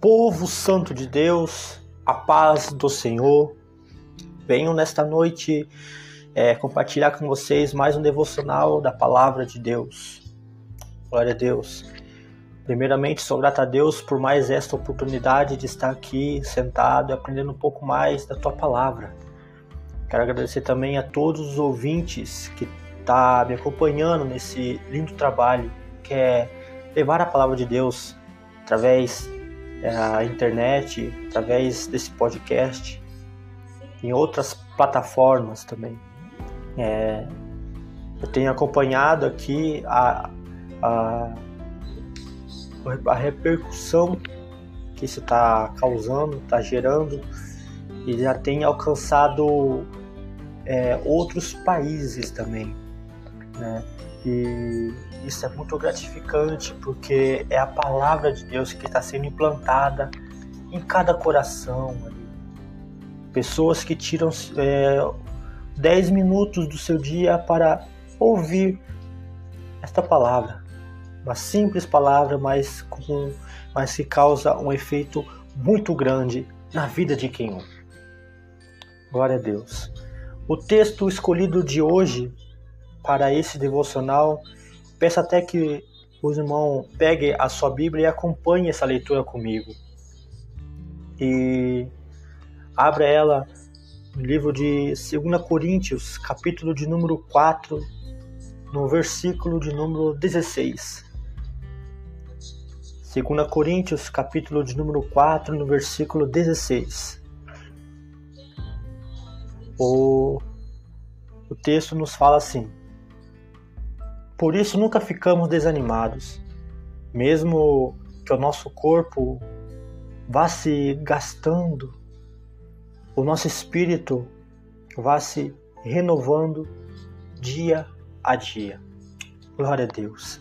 Povo santo de Deus, a paz do Senhor, venho nesta noite é, compartilhar com vocês mais um devocional da palavra de Deus. Glória a Deus. Primeiramente, sou grato a Deus por mais esta oportunidade de estar aqui sentado e aprendendo um pouco mais da tua palavra. Quero agradecer também a todos os ouvintes que tá me acompanhando nesse lindo trabalho que é levar a palavra de Deus através da internet, através desse podcast, em outras plataformas também. É, eu tenho acompanhado aqui a, a, a repercussão que isso está causando, está gerando, e já tem alcançado é, outros países também. Né? E isso é muito gratificante porque é a palavra de Deus que está sendo implantada em cada coração. Pessoas que tiram é, 10 minutos do seu dia para ouvir esta palavra. Uma simples palavra, mas, com, mas que causa um efeito muito grande na vida de quem ouve. Glória a Deus. O texto escolhido de hoje para esse devocional Peço até que os irmãos peguem a sua Bíblia e acompanhem essa leitura comigo. E abra ela no livro de 2 Coríntios, capítulo de número 4, no versículo de número 16. 2 Coríntios, capítulo de número 4, no versículo 16. O, o texto nos fala assim: por isso nunca ficamos desanimados, mesmo que o nosso corpo vá se gastando, o nosso espírito vá se renovando dia a dia. Glória a Deus.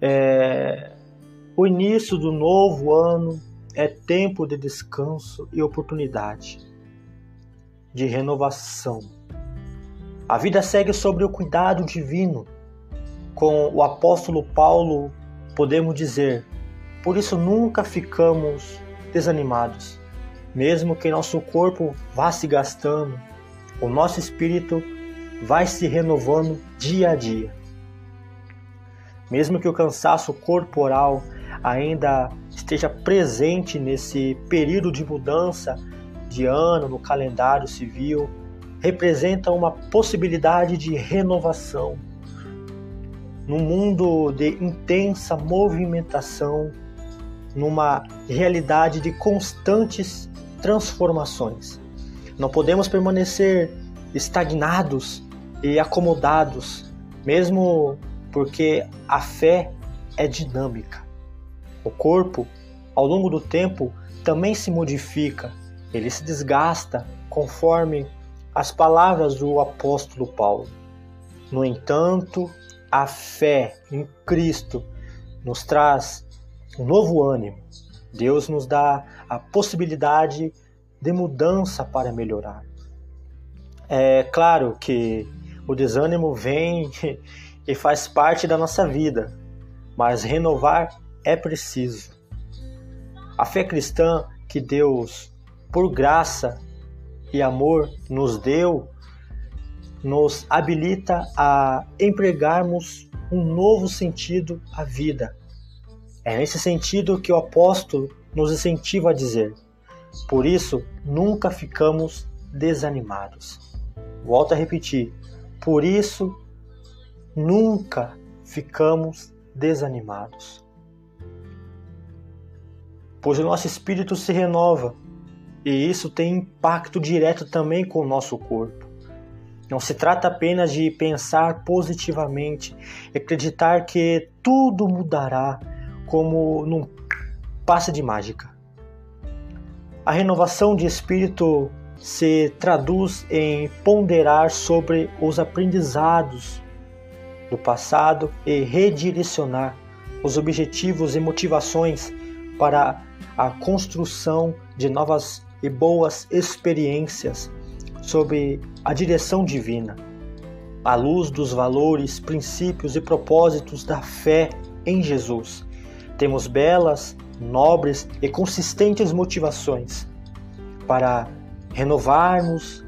É, o início do novo ano é tempo de descanso e oportunidade, de renovação. A vida segue sobre o cuidado divino com o apóstolo Paulo, podemos dizer: por isso nunca ficamos desanimados, mesmo que nosso corpo vá se gastando, o nosso espírito vai se renovando dia a dia. Mesmo que o cansaço corporal ainda esteja presente nesse período de mudança de ano no calendário civil, representa uma possibilidade de renovação num mundo de intensa movimentação, numa realidade de constantes transformações. Não podemos permanecer estagnados e acomodados, mesmo porque a fé é dinâmica. O corpo, ao longo do tempo, também se modifica, ele se desgasta conforme as palavras do apóstolo Paulo. No entanto, a fé em Cristo nos traz um novo ânimo. Deus nos dá a possibilidade de mudança para melhorar. É claro que o desânimo vem e faz parte da nossa vida, mas renovar é preciso. A fé cristã que Deus, por graça e amor, nos deu nos habilita a empregarmos um novo sentido à vida. É nesse sentido que o apóstolo nos incentiva a dizer: por isso nunca ficamos desanimados. Volto a repetir: por isso nunca ficamos desanimados. Pois o nosso espírito se renova e isso tem impacto direto também com o nosso corpo. Não se trata apenas de pensar positivamente e acreditar que tudo mudará como num passe de mágica. A renovação de espírito se traduz em ponderar sobre os aprendizados do passado e redirecionar os objetivos e motivações para a construção de novas e boas experiências sob a direção divina, à luz dos valores, princípios e propósitos da fé em Jesus. Temos belas, nobres e consistentes motivações para renovarmos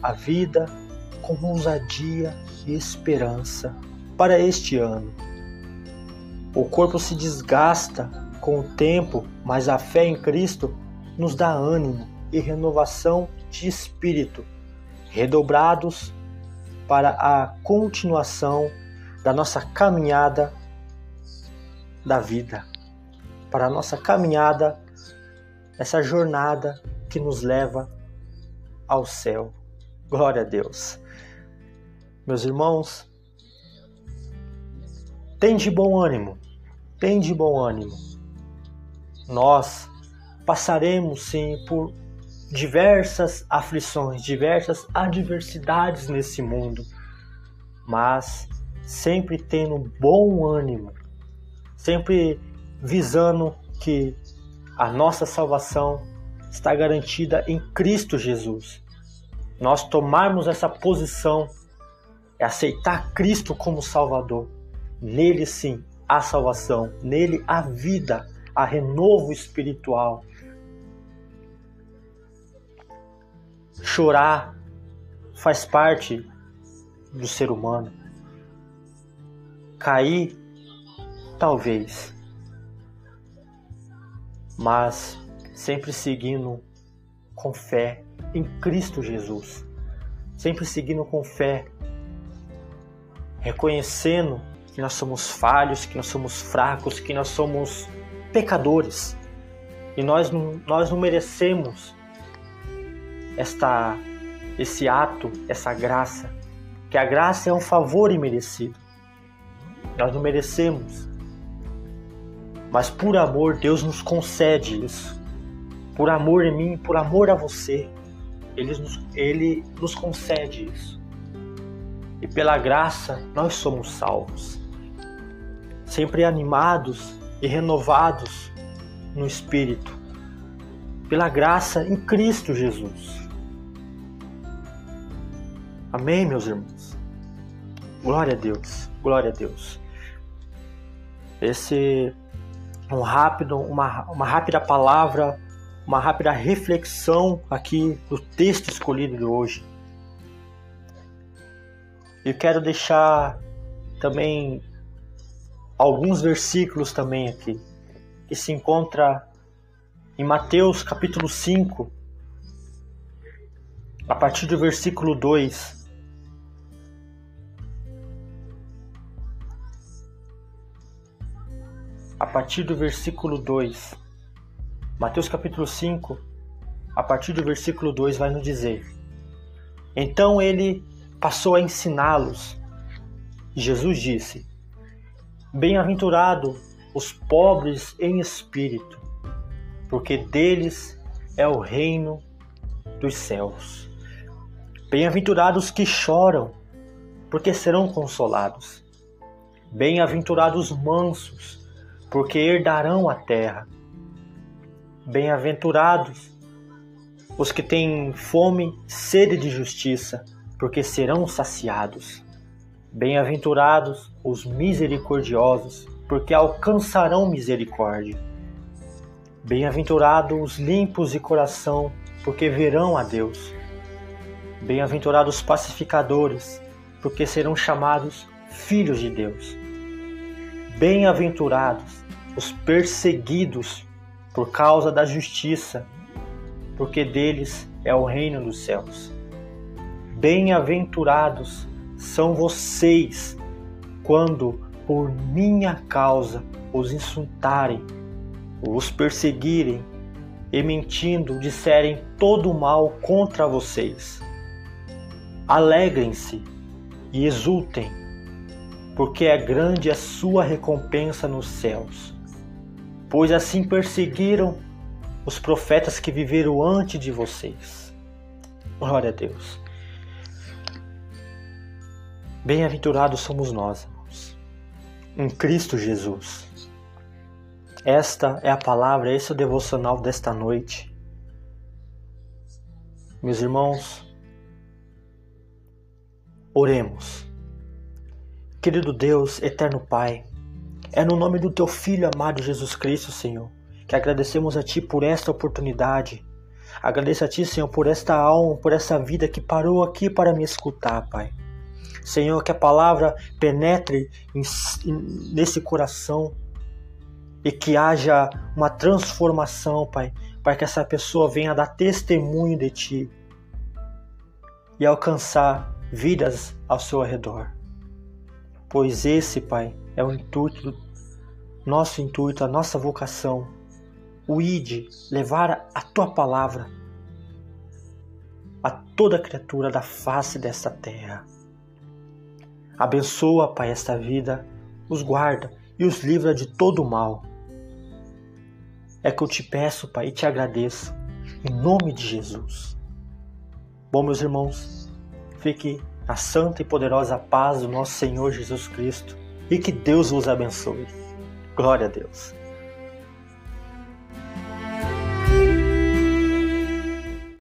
a vida com ousadia e esperança para este ano. O corpo se desgasta com o tempo, mas a fé em Cristo nos dá ânimo e renovação de espírito, redobrados para a continuação da nossa caminhada da vida, para a nossa caminhada, essa jornada que nos leva ao céu. Glória a Deus. Meus irmãos, tem de bom ânimo, tem de bom ânimo. Nós passaremos sim por diversas aflições, diversas adversidades nesse mundo, mas sempre tendo bom ânimo, sempre visando que a nossa salvação está garantida em Cristo Jesus. Nós tomarmos essa posição é aceitar Cristo como Salvador. Nele sim há salvação, nele há vida, há renovo espiritual. Chorar faz parte do ser humano. Cair, talvez, mas sempre seguindo com fé em Cristo Jesus, sempre seguindo com fé, reconhecendo que nós somos falhos, que nós somos fracos, que nós somos pecadores. E nós nós não merecemos esta, esse ato, essa graça, que a graça é um favor imerecido. Nós não merecemos, mas por amor Deus nos concede isso. Por amor em mim, por amor a você, Ele nos, Ele nos concede isso. E pela graça nós somos salvos, sempre animados e renovados no Espírito, pela graça em Cristo Jesus. Amém, meus irmãos? Glória a Deus, glória a Deus. Esse um rápido, uma, uma rápida palavra, uma rápida reflexão aqui do texto escolhido de hoje. Eu quero deixar também alguns versículos também aqui, que se encontra em Mateus capítulo 5, a partir do versículo 2. a partir do versículo 2. Mateus capítulo 5, a partir do versículo 2 vai nos dizer: Então ele passou a ensiná-los. Jesus disse: Bem-aventurado os pobres em espírito, porque deles é o reino dos céus. Bem-aventurados que choram, porque serão consolados. Bem-aventurados mansos, porque herdarão a terra. Bem-aventurados os que têm fome e sede de justiça, porque serão saciados. Bem-aventurados os misericordiosos, porque alcançarão misericórdia. Bem-aventurados os limpos de coração, porque verão a Deus. Bem-aventurados os pacificadores, porque serão chamados filhos de Deus. Bem-aventurados os perseguidos por causa da justiça, porque deles é o reino dos céus. Bem-aventurados são vocês quando por minha causa os insultarem, os perseguirem e mentindo disserem todo o mal contra vocês. Alegrem-se e exultem, porque é grande a sua recompensa nos céus pois assim perseguiram os profetas que viveram antes de vocês. Glória a Deus. Bem-aventurados somos nós, irmãos, em Cristo Jesus. Esta é a palavra, esse é o devocional desta noite. Meus irmãos, oremos. Querido Deus, eterno Pai, é no nome do teu Filho amado Jesus Cristo, Senhor, que agradecemos a Ti por esta oportunidade. Agradeço a Ti, Senhor, por esta alma, por essa vida que parou aqui para me escutar, Pai. Senhor, que a palavra penetre nesse coração e que haja uma transformação, Pai, para que essa pessoa venha dar testemunho de Ti e alcançar vidas ao seu redor. Pois esse, Pai, é o intuito, nosso intuito, a nossa vocação, o ide, levar a Tua palavra a toda criatura da face desta terra. Abençoa, Pai, esta vida, os guarda e os livra de todo o mal. É que eu te peço, Pai, e te agradeço, em nome de Jesus. Bom, meus irmãos, fique na santa e poderosa paz do nosso Senhor Jesus Cristo e que Deus vos abençoe. Glória a Deus.